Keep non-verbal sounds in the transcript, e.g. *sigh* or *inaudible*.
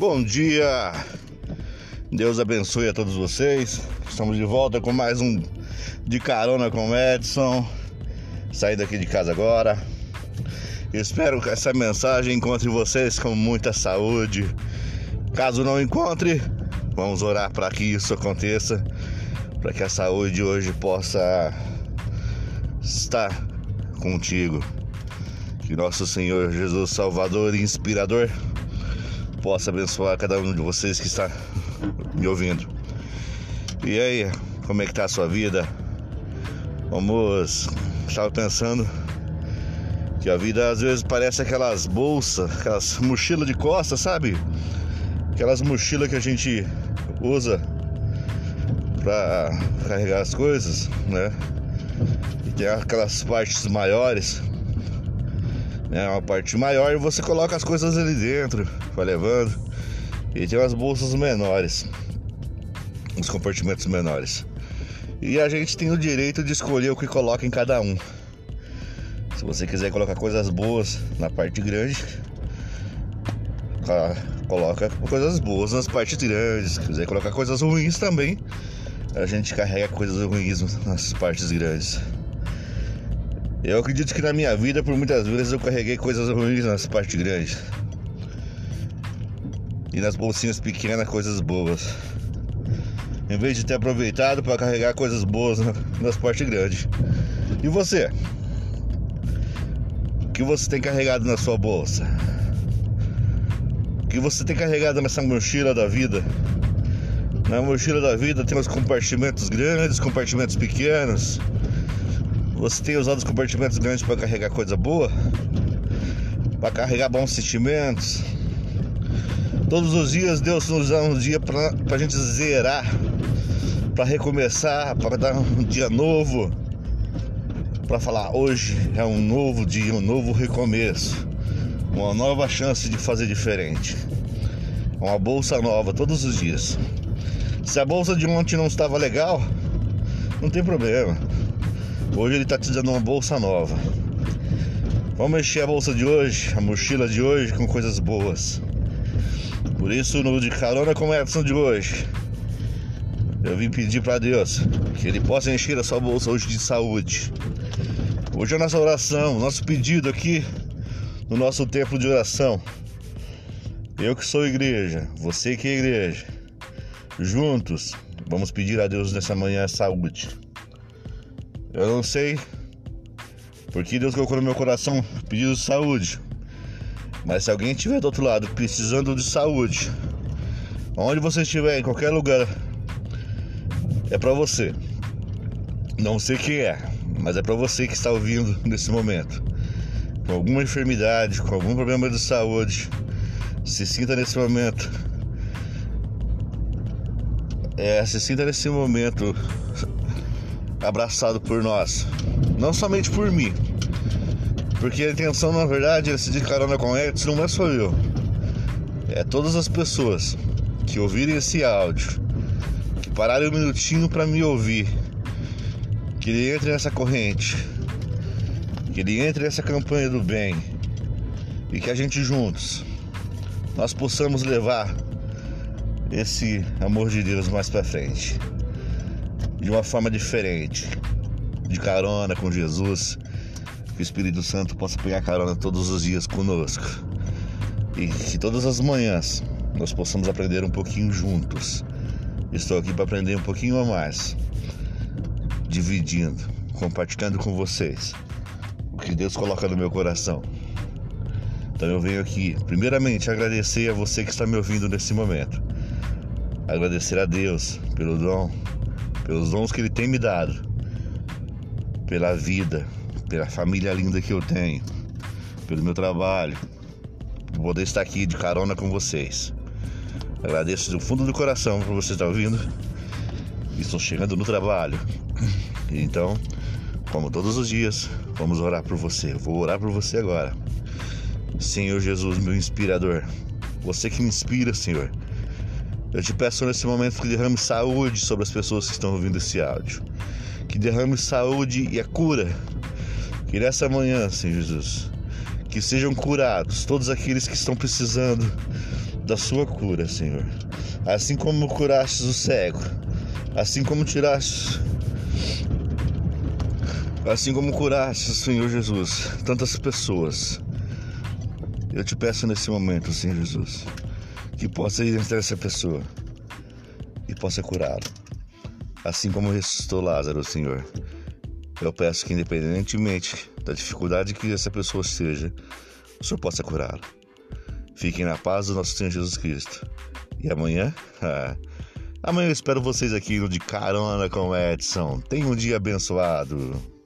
Bom dia, Deus abençoe a todos vocês. Estamos de volta com mais um de carona com o Edson. Saí daqui de casa agora. Espero que essa mensagem encontre vocês com muita saúde. Caso não encontre, vamos orar para que isso aconteça, para que a saúde hoje possa estar contigo. Que nosso Senhor Jesus Salvador e Inspirador possa abençoar cada um de vocês que está me ouvindo. E aí, como é que tá a sua vida? Vamos, estava pensando que a vida às vezes parece aquelas bolsas, aquelas mochilas de costas, sabe? Aquelas mochilas que a gente usa para carregar as coisas, né? E tem aquelas partes maiores né, uma parte maior e você coloca as coisas ali dentro, vai levando. E tem umas bolsas menores, uns compartimentos menores. E a gente tem o direito de escolher o que coloca em cada um. Se você quiser colocar coisas boas na parte grande, coloca coisas boas nas partes grandes. Se quiser colocar coisas ruins também, a gente carrega coisas ruins nas partes grandes. Eu acredito que na minha vida, por muitas vezes, eu carreguei coisas ruins nas partes grandes. E nas bolsinhas pequenas, coisas boas. Em vez de ter aproveitado para carregar coisas boas nas partes grandes. E você? O que você tem carregado na sua bolsa? O que você tem carregado nessa mochila da vida? Na mochila da vida tem os compartimentos grandes, compartimentos pequenos você tem usado os compartimentos grandes para carregar coisa boa? Para carregar bons sentimentos? Todos os dias Deus nos dá um dia para a gente zerar, para recomeçar, para dar um dia novo, para falar hoje é um novo dia, um novo recomeço, uma nova chance de fazer diferente, uma bolsa nova todos os dias. Se a bolsa de ontem não estava legal, não tem problema. Hoje ele está te dando uma bolsa nova. Vamos encher a bolsa de hoje, a mochila de hoje com coisas boas. Por isso, no de carona com a Edson de hoje, eu vim pedir para Deus que Ele possa encher a sua bolsa hoje de saúde. Hoje é a nossa oração, nosso pedido aqui no nosso tempo de oração. Eu que sou igreja, você que é igreja, juntos vamos pedir a Deus nessa manhã saúde. Eu não sei porque Deus colocou no meu coração pedido de saúde. Mas se alguém estiver do outro lado precisando de saúde, onde você estiver, em qualquer lugar, é para você. Não sei quem é, mas é para você que está ouvindo *laughs* nesse momento. Com alguma enfermidade, com algum problema de saúde, se sinta nesse momento. É, se sinta nesse momento abraçado por nós. Não somente por mim. Porque a intenção, na verdade, esse de carona com Edson não é só eu. É todas as pessoas que ouvirem esse áudio, que pararem um minutinho para me ouvir, que ele entre nessa corrente, que ele entre nessa campanha do bem e que a gente juntos nós possamos levar esse amor de Deus mais para frente de uma forma diferente, de carona com Jesus. Que o Espírito Santo possa pegar carona todos os dias conosco. E que todas as manhãs nós possamos aprender um pouquinho juntos. Estou aqui para aprender um pouquinho a mais, dividindo, compartilhando com vocês o que Deus coloca no meu coração. Então eu venho aqui, primeiramente, agradecer a você que está me ouvindo nesse momento. Agradecer a Deus pelo dom pelos dons que Ele tem me dado, pela vida, pela família linda que eu tenho, pelo meu trabalho, por poder estar aqui de carona com vocês. Agradeço do fundo do coração por você estar ouvindo. Estou chegando no trabalho. Então, como todos os dias, vamos orar por você. Vou orar por você agora. Senhor Jesus, meu inspirador. Você que me inspira, Senhor. Eu te peço nesse momento que derrame saúde sobre as pessoas que estão ouvindo esse áudio. Que derrame saúde e a cura. Que nessa manhã, Senhor Jesus, que sejam curados todos aqueles que estão precisando da sua cura, Senhor. Assim como curastes o cego, assim como tiraste assim como curaste, Senhor Jesus, tantas pessoas. Eu te peço nesse momento, Senhor Jesus, que possa ir essa pessoa e possa curá-lo. Assim como ressuscitou Lázaro, Senhor. Eu peço que, independentemente da dificuldade que essa pessoa seja, o Senhor possa curá-lo. Fiquem na paz do nosso Senhor Jesus Cristo. E amanhã? *laughs* Amanhã eu espero vocês aqui no De Carona com Edson. Tenha um dia abençoado.